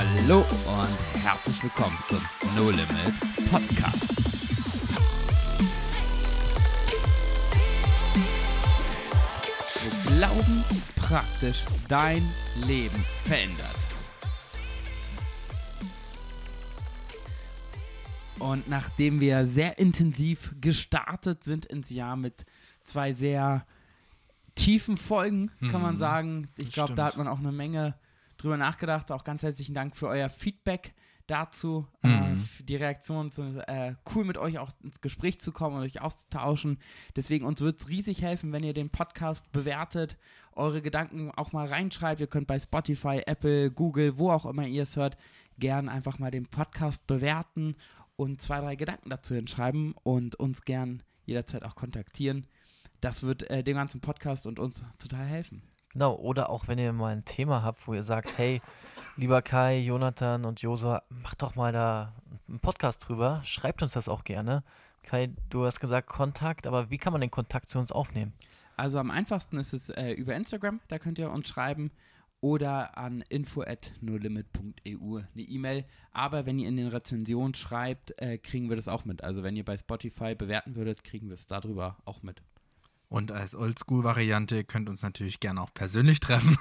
Hallo und herzlich willkommen zum No Limit Podcast. Wo Glauben praktisch dein Leben verändert. Und nachdem wir sehr intensiv gestartet sind ins Jahr mit zwei sehr tiefen Folgen, kann man Mhm. sagen. Ich glaube, da hat man auch eine Menge drüber nachgedacht. Auch ganz herzlichen Dank für euer Feedback dazu. Mhm. Äh, die Reaktionen sind äh, cool, mit euch auch ins Gespräch zu kommen und euch auszutauschen. Deswegen uns wird es riesig helfen, wenn ihr den Podcast bewertet, eure Gedanken auch mal reinschreibt. Ihr könnt bei Spotify, Apple, Google, wo auch immer ihr es hört, gern einfach mal den Podcast bewerten und zwei, drei Gedanken dazu hinschreiben und uns gern jederzeit auch kontaktieren. Das wird äh, dem ganzen Podcast und uns total helfen. Genau, oder auch wenn ihr mal ein Thema habt, wo ihr sagt, hey, lieber Kai, Jonathan und Josua, macht doch mal da einen Podcast drüber, schreibt uns das auch gerne. Kai, du hast gesagt Kontakt, aber wie kann man den Kontakt zu uns aufnehmen? Also am einfachsten ist es äh, über Instagram, da könnt ihr uns schreiben oder an info@nolimit.eu eine E-Mail. Aber wenn ihr in den Rezensionen schreibt, äh, kriegen wir das auch mit. Also wenn ihr bei Spotify bewerten würdet, kriegen wir es darüber auch mit. Und als Oldschool-Variante könnt ihr uns natürlich gerne auch persönlich treffen.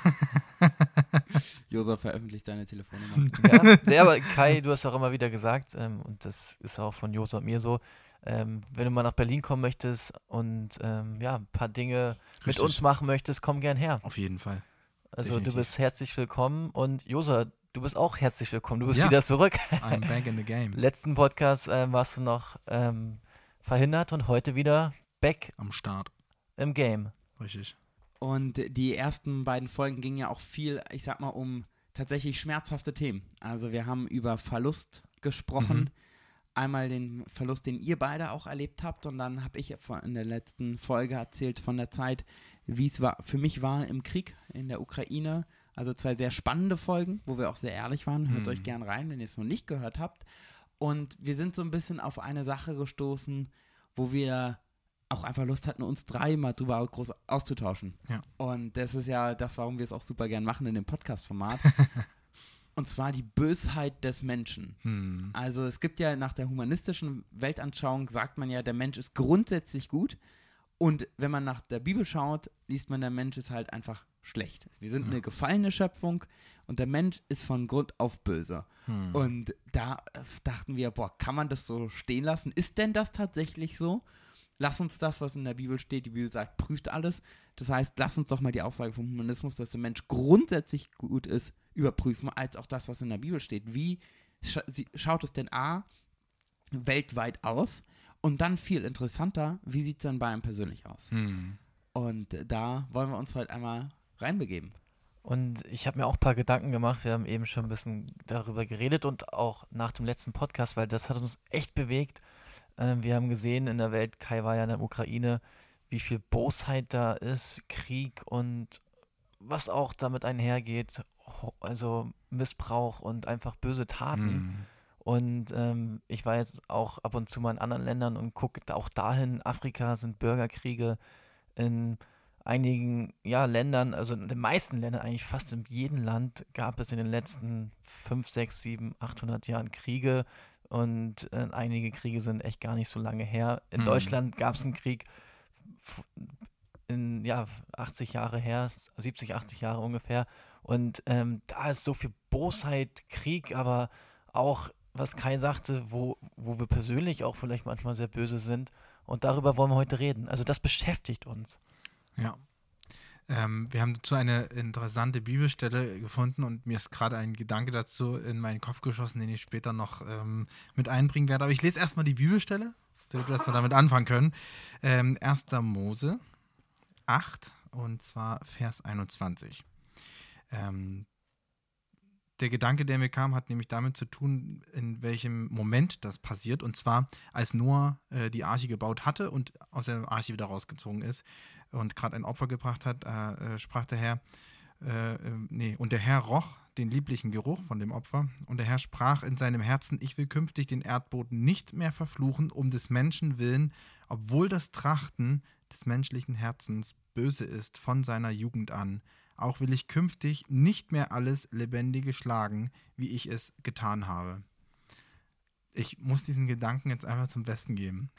Josa veröffentlicht seine Telefonnummer. Ja, ja aber Kai, du hast auch immer wieder gesagt, ähm, und das ist auch von Josua und mir so, ähm, wenn du mal nach Berlin kommen möchtest und ähm, ja, ein paar Dinge mit Richtig. uns machen möchtest, komm gern her. Auf jeden Fall. Also definitiv. du bist herzlich willkommen und Josua, du bist auch herzlich willkommen. Du bist Ja. wieder zurück. I'm back in the game. Letzten Podcast ähm, warst du noch ähm, verhindert und heute wieder back Am Start. Im Game. Richtig. Und die ersten beiden Folgen gingen ja auch viel, ich sag mal, um tatsächlich schmerzhafte Themen. Also wir haben über Verlust gesprochen. Mhm. Einmal den Verlust, den ihr beide auch erlebt habt. Und dann habe ich in der letzten Folge erzählt von der Zeit, wie es war, für mich war im Krieg in der Ukraine. Also zwei sehr spannende Folgen, wo wir auch sehr ehrlich waren. Hört Mhm. euch gern rein, wenn ihr es noch nicht gehört habt. Und wir sind so ein bisschen auf eine Sache gestoßen, wo wir auch einfach Lust hatten, uns dreimal drüber groß auszutauschen. Ja. Und das ist ja das, warum wir es auch super gern machen in dem Podcast-Format. Und zwar die Bösheit des Menschen. Hm. Also es gibt ja nach der humanistischen Weltanschauung, sagt man ja, der Mensch ist grundsätzlich gut. Und wenn man nach der Bibel schaut, liest man, der Mensch ist halt einfach schlecht. Wir sind Ja. eine gefallene Schöpfung und der Mensch ist von Grund auf böse. Hm. Und da dachten wir, boah, kann man das so stehen lassen? Ist denn das tatsächlich so? Lass uns das, was in der Bibel steht, die Bibel sagt, prüft alles. Das heißt, lass uns doch mal die Aussage vom Humanismus, dass der Mensch grundsätzlich gut ist, überprüfen, als auch das, was in der Bibel steht. Wie scha sie- schaut es denn A weltweit aus? Und dann viel interessanter, wie sieht es denn bei einem persönlich aus? Hm. Und da wollen wir uns heute einmal reinbegeben. Und ich habe mir auch ein paar Gedanken gemacht. Wir haben eben schon ein bisschen darüber geredet und auch nach dem letzten Podcast, weil das hat uns echt bewegt. Ähm, wir haben gesehen in der Welt, Kai war ja in der Ukraine, wie viel Bosheit da ist, Krieg und was auch damit einhergeht, also Missbrauch und einfach böse Taten. Hm. Und ähm, ich war jetzt auch ab und zu mal in anderen Ländern und gucke auch dahin. Afrika sind Bürgerkriege. In einigen ja, Ländern, also in den meisten Ländern, eigentlich fast in jedem Land, gab es in den letzten 5, 6, 7, 800 Jahren Kriege. Und äh, einige Kriege sind echt gar nicht so lange her. In Mhm. Deutschland gab es einen Krieg in ja, 80 Jahre her, 70, 80 Jahre ungefähr. Und ähm, da ist so viel Bosheit, Krieg, aber auch, was Kai sagte, wo, wo wir persönlich auch vielleicht manchmal sehr böse sind. Und darüber wollen wir heute reden. Also das beschäftigt uns. Ja. Ähm, wir haben dazu eine interessante Bibelstelle gefunden und mir ist gerade ein Gedanke dazu in meinen Kopf geschossen, den ich später noch ähm, mit einbringen werde. Aber ich lese erstmal die Bibelstelle, damit wir damit anfangen können. Ähm, 1. Mose 8 und zwar Vers 21. Ähm, der Gedanke, der mir kam, hat nämlich damit zu tun, in welchem Moment das passiert. Und zwar, als Noah äh, die Arche gebaut hatte und aus der Arche wieder rausgezogen ist und gerade ein Opfer gebracht hat, äh, äh, sprach der Herr, äh, äh, nee, und der Herr roch den lieblichen Geruch von dem Opfer. Und der Herr sprach in seinem Herzen, ich will künftig den Erdboden nicht mehr verfluchen, um des Menschen willen, obwohl das Trachten des menschlichen Herzens böse ist von seiner Jugend an. Auch will ich künftig nicht mehr alles Lebendige schlagen, wie ich es getan habe. Ich muss diesen Gedanken jetzt einfach zum Besten geben.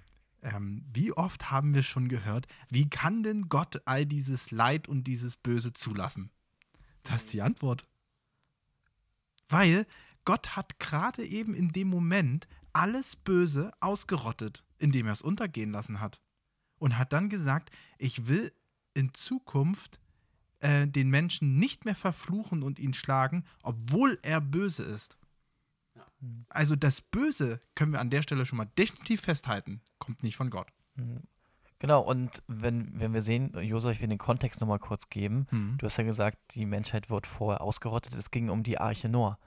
Ähm, wie oft haben wir schon gehört, wie kann denn Gott all dieses Leid und dieses Böse zulassen? Das ist die Antwort. Weil Gott hat gerade eben in dem Moment alles Böse ausgerottet, indem er es untergehen lassen hat. Und hat dann gesagt, ich will in Zukunft äh, den Menschen nicht mehr verfluchen und ihn schlagen, obwohl er böse ist. Ja. Also das Böse können wir an der Stelle schon mal definitiv festhalten, kommt nicht von Gott. Mhm. Genau, und wenn, wenn wir sehen, Josef, ich will den Kontext nochmal kurz geben. Mhm. Du hast ja gesagt, die Menschheit wird vorher ausgerottet. Es ging um die Arche Noah.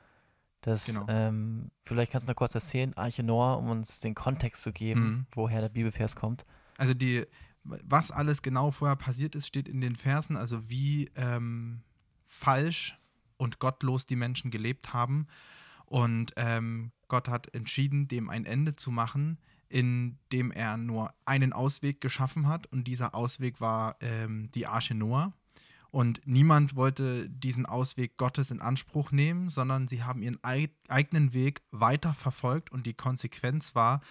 Das, Genau. ähm, vielleicht kannst du noch kurz erzählen, Arche Noah, um uns den Kontext zu geben, Mhm. woher der Bibelvers kommt. Also die, was alles genau vorher passiert ist, steht in den Versen, also wie ähm, falsch und gottlos die Menschen gelebt haben. Und ähm, Gott hat entschieden, dem ein Ende zu machen, indem er nur einen Ausweg geschaffen hat. Und dieser Ausweg war ähm, die Arche Noah. Und niemand wollte diesen Ausweg Gottes in Anspruch nehmen, sondern sie haben ihren ei eigenen Weg weiter verfolgt. Und die Konsequenz war,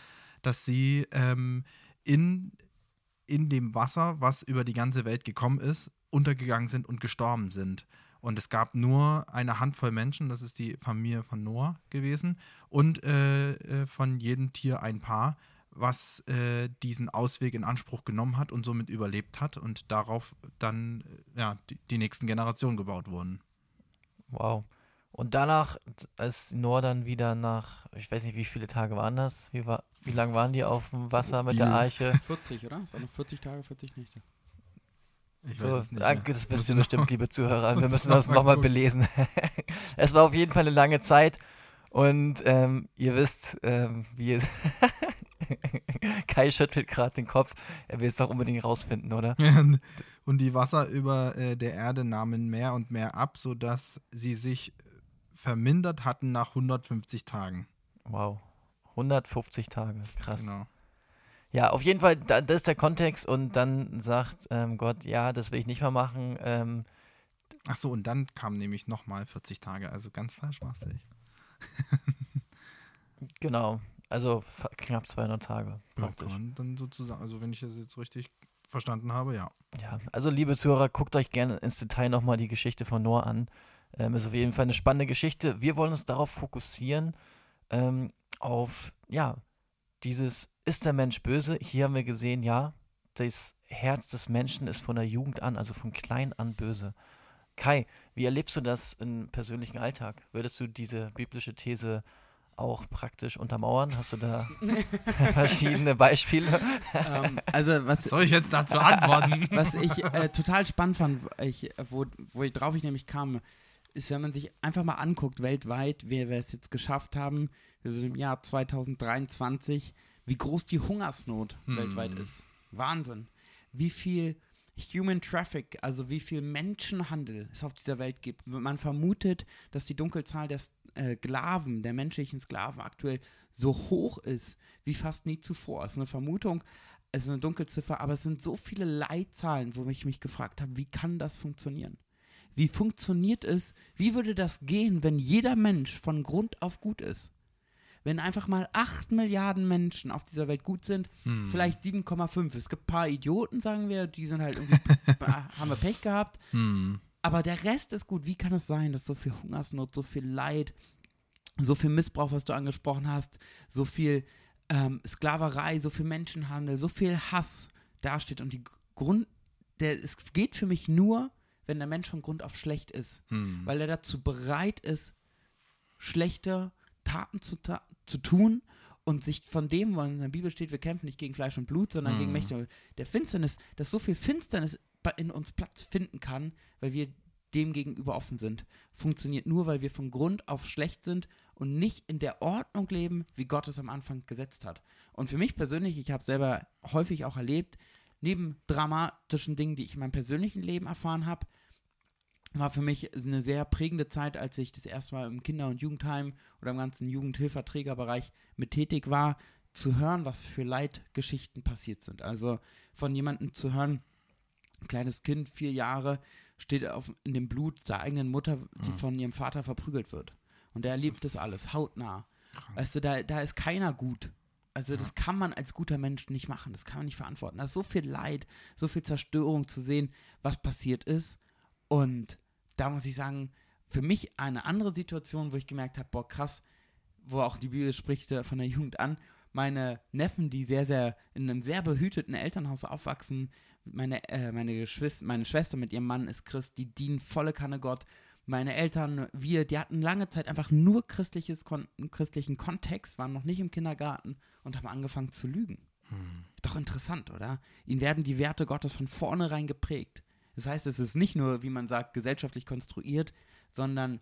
dass sie ähm, in, in dem Wasser, was über die ganze Welt gekommen ist, untergegangen sind und gestorben sind. Und es gab nur eine Handvoll Menschen, das ist die Familie von Noah gewesen, und äh, äh, von jedem Tier ein Paar, was äh, diesen Ausweg in Anspruch genommen hat und somit überlebt hat und darauf dann äh, ja, die, die nächsten Generationen gebaut wurden. Wow. Und danach, als Noah dann wieder nach, ich weiß nicht, wie viele Tage waren das? Wie, war, wie lang waren die auf dem Wasser mit der. Arche? 40, oder? Es waren noch 40 Tage, 40 Nächte. Ich So, weiß es nicht. danke, mehr. das wisst ihr noch- bestimmt, liebe Zuhörer. Wir müssen noch das mal nochmal gucken. belesen. es war auf jeden Fall eine lange Zeit und ähm, ihr wisst, ähm, wie es Kai schüttelt gerade den Kopf. Er will es doch unbedingt rausfinden, oder? Und die Wasser über äh, der Erde nahmen mehr und mehr ab, sodass sie sich vermindert hatten nach 150 Tagen. Wow. 150 Tage. Krass. Genau. Ja, auf jeden Fall, da, das ist der Kontext und dann sagt ähm, Gott, ja, das will ich nicht mehr machen. Ähm, Ach so, und dann kamen nämlich nochmal 40 Tage. Also ganz falsch warst du nicht. genau. Also knapp 200 Tage. Ja, Praktisch. kann man dann sozusagen, also wenn ich das jetzt richtig verstanden habe, ja. Ja, also liebe Zuhörer, guckt euch gerne ins Detail nochmal die Geschichte von Noah an. Ähm, ist auf jeden Fall eine spannende Geschichte. Wir wollen uns darauf fokussieren, ähm, auf, ja, dieses, ist der Mensch böse? Hier haben wir gesehen, ja, das Herz des Menschen ist von der Jugend an, also von klein an böse. Kai, wie erlebst du das im persönlichen Alltag? Würdest du diese biblische These auch praktisch untermauern? Hast du da verschiedene Beispiele? ähm, also, was, Was soll ich jetzt dazu antworten? was ich äh, total spannend fand, ich, wo, wo ich drauf ich nämlich kam, ist, wenn man sich einfach mal anguckt, weltweit, wie wir es jetzt geschafft haben, wir sind im Jahr 2023, wie groß die Hungersnot Hm. weltweit ist. Wahnsinn. Wie viel Human Traffic, also wie viel Menschenhandel es auf dieser Welt gibt. Man vermutet, dass die Dunkelzahl der äh, Sklaven, der menschlichen Sklaven aktuell so hoch ist wie fast nie zuvor. Es ist eine Vermutung, es ist eine Dunkelziffer, aber es sind so viele Leitzahlen, wo ich mich gefragt habe, wie kann das funktionieren? Wie funktioniert es? Wie würde das gehen, wenn jeder Mensch von Grund auf gut ist? Wenn einfach mal 8 Milliarden Menschen auf dieser Welt gut sind, Hm. vielleicht 7,5. Es gibt ein paar Idioten, sagen wir, die sind halt irgendwie, haben wir Pech gehabt. Hm. Aber der Rest ist gut. Wie kann es sein, dass so viel Hungersnot, so viel Leid, so viel Missbrauch, was du angesprochen hast, so viel ähm, Sklaverei, so viel Menschenhandel, so viel Hass dasteht? Und die Grund, der, es geht für mich nur, wenn der Mensch von Grund auf schlecht ist, Hm. weil er dazu bereit ist, schlechte Taten zu, ta zu tun und sich von dem, wo in der Bibel steht, wir kämpfen nicht gegen Fleisch und Blut, sondern gegen Mhm. Mächte der Finsternis, dass so viel Finsternis in uns Platz finden kann, weil wir dem gegenüber offen sind. Funktioniert nur, weil wir von Grund auf schlecht sind und nicht in der Ordnung leben, wie Gott es am Anfang gesetzt hat. Und für mich persönlich, ich habe selber häufig auch erlebt, neben dramatischen Dingen, die ich in meinem persönlichen Leben erfahren habe, war für mich eine sehr prägende Zeit, als ich das erste Mal im Kinder- und Jugendheim oder im ganzen Jugendhilferträgerbereich mit tätig war, zu hören, was für Leidgeschichten passiert sind. Also von jemandem zu hören, Ein kleines Kind, vier Jahre, steht auf, in dem Blut der eigenen Mutter, die Mhm. von ihrem Vater verprügelt wird. Und er erlebt das alles, hautnah. Weißt du, da, da ist keiner gut. Also das kann man als guter Mensch nicht machen, das kann man nicht verantworten. Da ist so viel Leid, so viel Zerstörung zu sehen, was passiert ist. Und da muss ich sagen, für mich eine andere Situation, wo ich gemerkt habe, boah, krass, wo auch die Bibel spricht äh, von der Jugend an, meine Neffen, die sehr, sehr in einem sehr behüteten Elternhaus aufwachsen, meine, äh, meine, meine Schwester mit ihrem Mann ist Christ, die dienen volle Kanne Gott. Meine Eltern, wir, die hatten lange Zeit einfach nur christliches, kon christlichen Kontext, waren noch nicht im Kindergarten und haben angefangen zu lügen. Doch interessant, oder? Ihnen werden die Werte Gottes von vornherein geprägt. Das heißt, es ist nicht nur, wie man sagt, gesellschaftlich konstruiert, sondern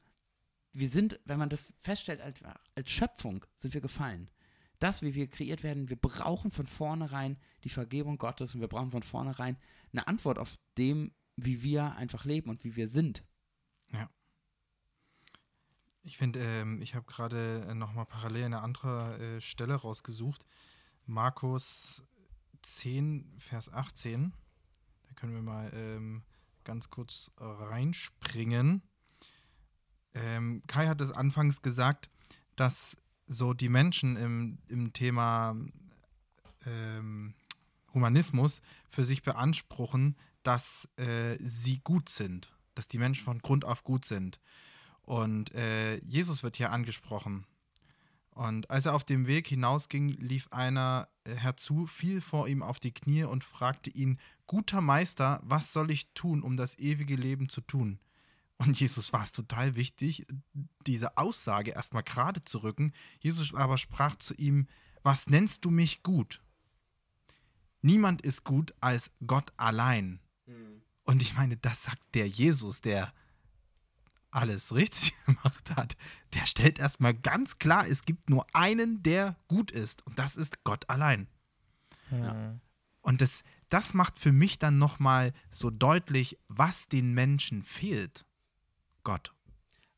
wir sind, wenn man das feststellt als, als Schöpfung, sind wir gefallen. Das, wie wir kreiert werden, wir brauchen von vornherein die Vergebung Gottes und wir brauchen von vornherein eine Antwort auf dem, wie wir einfach leben und wie wir sind. Ich finde, ähm, ich habe gerade äh, nochmal parallel eine andere äh, Stelle rausgesucht. Markus 10, Vers 18. Da können wir mal ähm, ganz kurz reinspringen. Ähm, Kai hat es anfangs gesagt, dass so die Menschen im, im Thema ähm, Humanismus für sich beanspruchen, dass äh, sie gut sind, dass die Menschen von Grund auf gut sind. Und äh, Jesus wird hier angesprochen. Und als er auf dem Weg hinausging, lief einer äh, herzu, fiel vor ihm auf die Knie und fragte ihn, guter Meister, was soll ich tun, um das ewige Leben zu tun? Und Jesus war es total wichtig, diese Aussage erstmal gerade zu rücken. Jesus aber sprach zu ihm, was nennst du mich gut? Niemand ist gut als Gott allein. Und ich meine, das sagt der Jesus, der alles richtig gemacht hat. Der stellt erstmal ganz klar, es gibt nur einen, der gut ist. Und das ist Gott allein. Mhm. Und das, das macht für mich dann nochmal so deutlich, was den Menschen fehlt. Gott.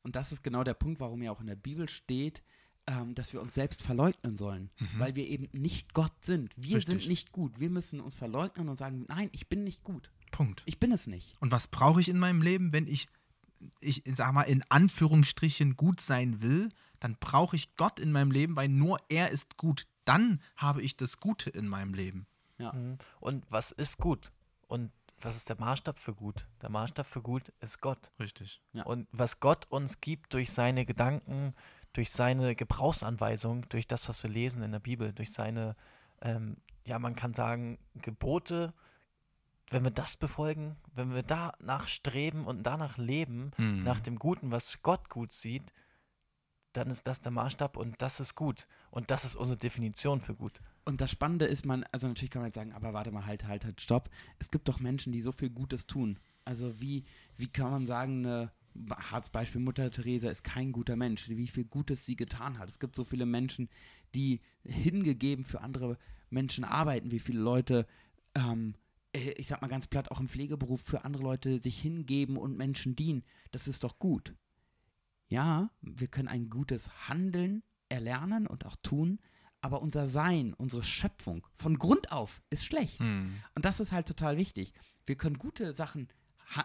Und das ist genau der Punkt, warum ja auch in der Bibel steht, ähm, dass wir uns selbst verleugnen sollen, weil wir eben nicht Gott sind. Wir Mhm. Richtig. sind nicht gut. Wir müssen uns verleugnen und sagen, nein, ich bin nicht gut. Punkt. Ich bin es nicht. Und was brauche ich in meinem Leben, wenn ich, ich sag mal, in Anführungsstrichen gut sein will? Dann brauche ich Gott in meinem Leben, weil nur er ist gut. Dann habe ich das Gute in meinem Leben. Ja. Mhm. Und was ist gut? Und was ist der Maßstab für gut? Der Maßstab für gut ist Gott. Richtig. Ja. Und was Gott uns gibt durch seine Gedanken, durch seine Gebrauchsanweisung, durch das, was wir lesen in der Bibel, durch seine, ähm, ja, man kann sagen, Gebote, wenn wir das befolgen, wenn wir danach streben und danach leben, Mhm. nach dem Guten, was Gott gut sieht, dann ist das der Maßstab und das ist gut. Und das ist unsere Definition für gut. Und das Spannende ist, man, also natürlich kann man jetzt sagen, aber warte mal, halt, halt, halt, stopp. Es gibt doch Menschen, die so viel Gutes tun. Also wie, wie kann man sagen, eine hartes Beispiel, Mutter Teresa ist kein guter Mensch, wie viel Gutes sie getan hat. Es gibt so viele Menschen, die hingegeben für andere Menschen arbeiten, wie viele Leute, ähm, äh, ich sag mal ganz platt, auch im Pflegeberuf für andere Leute sich hingeben und Menschen dienen. Das ist doch gut. Ja, wir können ein gutes Handeln erlernen und auch tun, aber unser Sein, unsere Schöpfung von Grund auf ist schlecht. Mhm. Und das ist halt total wichtig. Wir können gute Sachen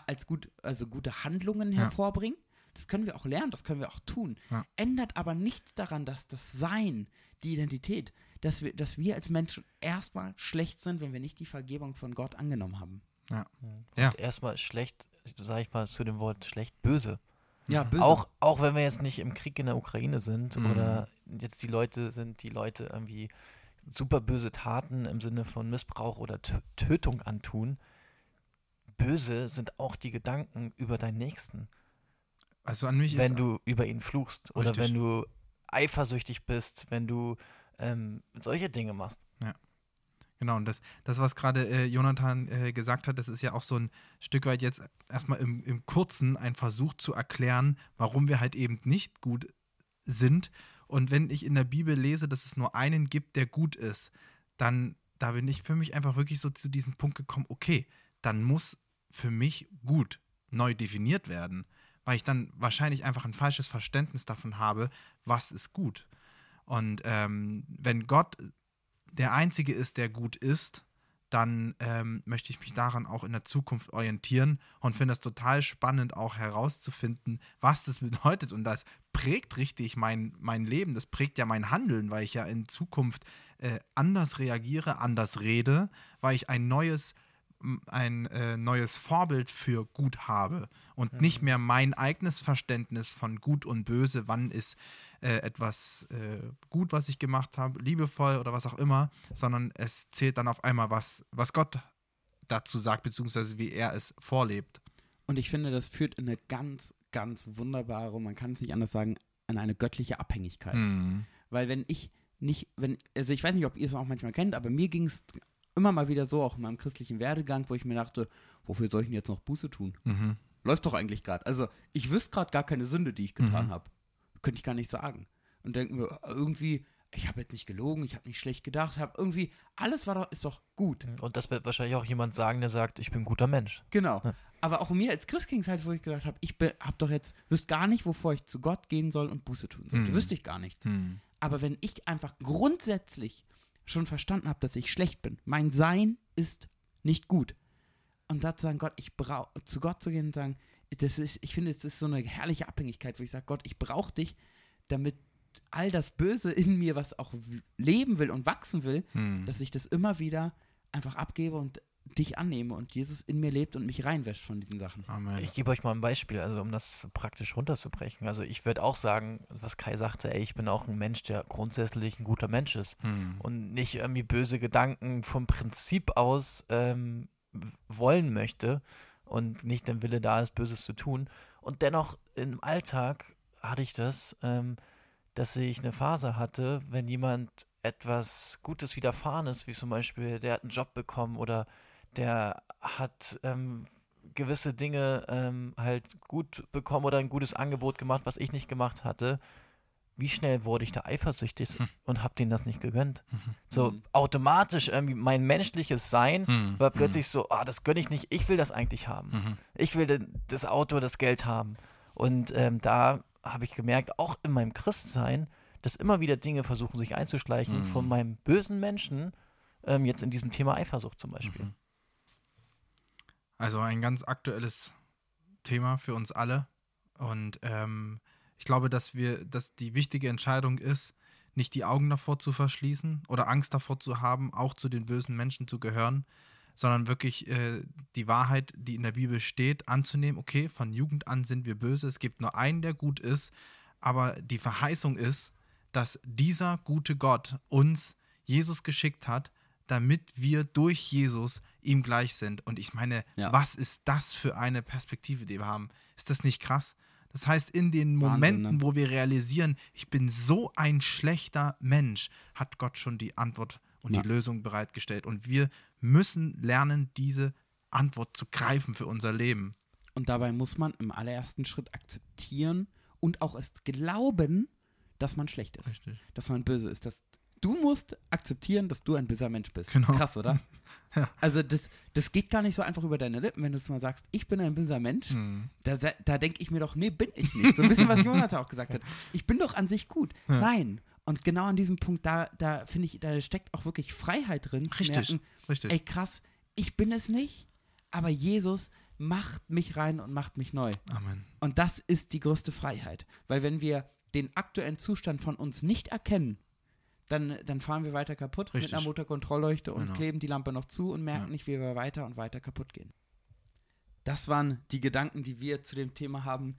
als gut, also gute Handlungen Ja. hervorbringen. Das können wir auch lernen, das können wir auch tun. Ja. Ändert aber nichts daran, dass das Sein, die Identität, dass wir, dass wir als Menschen erstmal schlecht sind, wenn wir nicht die Vergebung von Gott angenommen haben. Ja. Und erstmal schlecht, sage ich mal zu dem Wort schlecht, böse. Ja, böse. Auch, auch wenn wir jetzt nicht im Krieg in der Ukraine sind Mhm. oder jetzt die Leute sind, die Leute irgendwie super böse Taten im Sinne von Missbrauch oder Tö- Tötung antun. Böse sind auch die Gedanken über deinen Nächsten. Also an mich wenn ist du über ihn fluchst oder Richtig. wenn du eifersüchtig bist, wenn du ähm, solche Dinge machst. Genau, und das, das was gerade äh, Jonathan äh, gesagt hat, das ist ja auch so ein Stück weit jetzt erstmal im, im Kurzen ein Versuch zu erklären, warum wir halt eben nicht gut sind. Und wenn ich in der Bibel lese, dass es nur einen gibt, der gut ist, dann da bin ich für mich einfach wirklich so zu diesem Punkt gekommen, okay, dann muss für mich gut neu definiert werden, weil ich dann wahrscheinlich einfach ein falsches Verständnis davon habe, was ist gut. Und ähm, wenn Gott der Einzige ist, der gut ist, dann ähm, möchte ich mich daran auch in der Zukunft orientieren und finde es total spannend, auch herauszufinden, was das bedeutet. Und das prägt richtig mein, mein Leben, das prägt ja mein Handeln, weil ich ja in Zukunft äh, anders reagiere, anders rede, weil ich ein neues ein äh, neues Vorbild für gut habe und mhm. nicht mehr mein eigenes Verständnis von gut und böse, wann ist äh, etwas äh, gut, was ich gemacht habe, liebevoll oder was auch immer, sondern es zählt dann auf einmal, was, was Gott dazu sagt, beziehungsweise wie er es vorlebt. Und ich finde, das führt in eine ganz, ganz wunderbare, man kann es nicht anders sagen, an eine göttliche Abhängigkeit. Mhm. Weil wenn ich nicht, wenn, also ich weiß nicht, ob ihr es auch manchmal kennt, aber mir ging es immer mal wieder so, auch in meinem christlichen Werdegang, wo ich mir dachte, wofür soll ich denn jetzt noch Buße tun? Mhm. Läuft doch eigentlich gerade. Also ich wüsste gerade gar keine Sünde, die ich getan mhm. habe. Könnte ich gar nicht sagen. Und denken wir, irgendwie, ich habe jetzt nicht gelogen, ich habe nicht schlecht gedacht, habe irgendwie, alles war doch, ist doch gut. Und das wird wahrscheinlich auch jemand sagen, der sagt, ich bin ein guter Mensch. Genau. Ja. Aber auch mir als Christ ging es halt, wo ich gesagt habe, ich habe doch jetzt, wüsste gar nicht, wovor ich zu Gott gehen soll und Buße tun soll. Mhm. Wüsste ich gar nicht. Mhm. Aber wenn ich einfach grundsätzlich schon verstanden habe, dass ich schlecht bin. Mein Sein ist nicht gut. Und da zu sagen, Gott, ich brauche, zu Gott zu gehen und sagen, das ist, ich finde, es ist so eine herrliche Abhängigkeit, wo ich sage, Gott, ich brauche dich, damit all das Böse in mir, was auch leben will und wachsen will, hm. dass ich das immer wieder einfach abgebe und dich annehme und Jesus in mir lebt und mich reinwäscht von diesen Sachen. Amen. Ich gebe euch mal ein Beispiel, also um das praktisch runterzubrechen. Also ich würde auch sagen, was Kai sagte, ey, ich bin auch ein Mensch, der grundsätzlich ein guter Mensch ist hm. und nicht irgendwie böse Gedanken vom Prinzip aus ähm, wollen möchte und nicht den Wille da ist, Böses zu tun. Und dennoch im Alltag hatte ich das, ähm, dass ich eine Phase hatte, wenn jemand etwas Gutes widerfahren ist, wie zum Beispiel, der hat einen Job bekommen oder der hat ähm, gewisse Dinge ähm, halt gut bekommen oder ein gutes Angebot gemacht, was ich nicht gemacht hatte. Wie schnell wurde ich da eifersüchtig hm. und habe denen das nicht gegönnt? Mhm. So mhm. automatisch irgendwie mein menschliches Sein mhm. war plötzlich so, ah, das gönne ich nicht, ich will das eigentlich haben. Mhm. Ich will das Auto, das Geld haben. Und ähm, da habe ich gemerkt, auch in meinem Christsein, dass immer wieder Dinge versuchen, sich einzuschleichen von mhm. meinem bösen Menschen, ähm, jetzt in diesem Thema Eifersucht zum Beispiel. Also ein ganz aktuelles Thema für uns alle. Und ähm, ich glaube, dass wir, dass die wichtige Entscheidung ist, nicht die Augen davor zu verschließen oder Angst davor zu haben, auch zu den bösen Menschen zu gehören, sondern wirklich äh, die Wahrheit, die in der Bibel steht, anzunehmen. Okay, von Jugend an sind wir böse. Es gibt nur einen, der gut ist. Aber die Verheißung ist, dass dieser gute Gott uns Jesus geschickt hat, damit wir durch Jesus ihm gleich sind. Und ich meine, ja. was ist das für eine Perspektive, die wir haben? Ist das nicht krass? Das heißt, in den Momenten, Wahnsinn, ne? wo wir realisieren, ich bin so ein schlechter Mensch, hat Gott schon die Antwort und ja. die Lösung bereitgestellt. Und wir müssen lernen, diese Antwort zu greifen für unser Leben. Und dabei muss man im allerersten Schritt akzeptieren und auch es glauben, dass man schlecht ist. Richtig. Dass man böse ist. Dass du musst akzeptieren, dass du ein böser Mensch bist. Genau. Krass, oder? ja. Also das, das geht gar nicht so einfach über deine Lippen, wenn du es mal sagst, ich bin ein böser Mensch. Hm. Da, da denke ich mir doch, nee, bin ich nicht. So ein bisschen, was Jonathan auch gesagt hat. Ich bin doch an sich gut. Ja. Nein. Und genau an diesem Punkt, da, da finde ich, da steckt auch wirklich Freiheit drin. Richtig, merken, richtig. Ey, krass, ich bin es nicht, aber Jesus macht mich rein und macht mich neu. Amen. Und das ist die größte Freiheit. Weil wenn wir den aktuellen Zustand von uns nicht erkennen, dann, dann fahren wir weiter kaputt Richtig. mit einer Motorkontrollleuchte und genau. kleben die Lampe noch zu und merken ja. nicht, wie wir weiter und weiter kaputt gehen. Das waren die Gedanken, die wir zu dem Thema haben,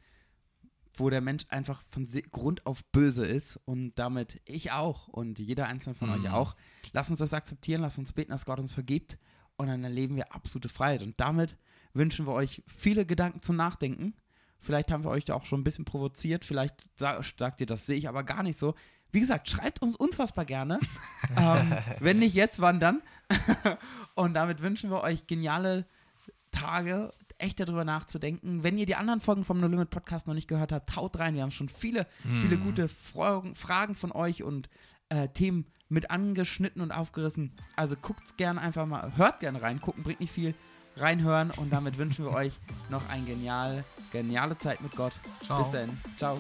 wo der Mensch einfach von Grund auf böse ist und damit ich auch und jeder einzelne von mhm. euch auch. Lass uns das akzeptieren, lass uns beten, dass Gott uns vergibt und dann erleben wir absolute Freiheit. Und damit wünschen wir euch viele Gedanken zum Nachdenken. Vielleicht haben wir euch da auch schon ein bisschen provoziert, vielleicht sagt ihr, das sehe ich aber gar nicht so. Wie gesagt, schreibt uns unfassbar gerne. ähm, wenn nicht jetzt, wann dann? und damit wünschen wir euch geniale Tage, echt darüber nachzudenken. Wenn ihr die anderen Folgen vom No Limit Podcast noch nicht gehört habt, haut rein. Wir haben schon viele, mm. viele gute Fragen, Fragen von euch und äh, Themen mit angeschnitten und aufgerissen. Also guckt's gerne einfach mal, hört gerne rein, gucken bringt nicht viel. Reinhören und damit wünschen wir euch noch eine genial, geniale Zeit mit Gott. Ciao. Bis dann. Ciao.